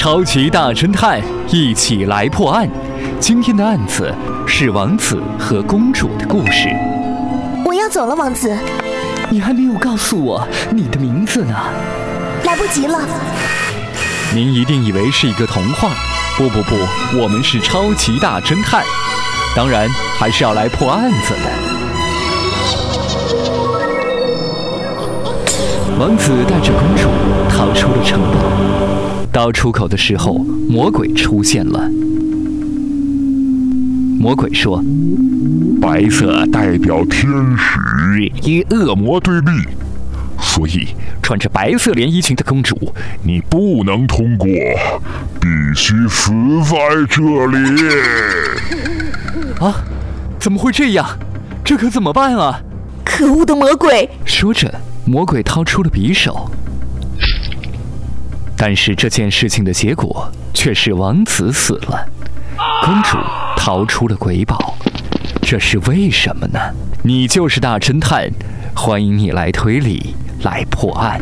超级大侦探，一起来破案。今天的案子是王子和公主的故事。我要走了，王子。你还没有告诉我你的名字呢。来不及了。您一定以为是一个童话。不不不，我们是超级大侦探，当然还是要来破案子的。王子带着公主逃出了城堡，到出口的时候，魔鬼出现了。魔鬼说：“白色代表天使与恶魔对立，所以穿着白色连衣裙的公主，你不能通过，必须死在这里。”啊，怎么会这样？这可怎么办啊？可恶的魔鬼！说着。魔鬼掏出了匕首，但是这件事情的结果却是王子死了，公主逃出了鬼堡，这是为什么呢？你就是大侦探，欢迎你来推理，来破案。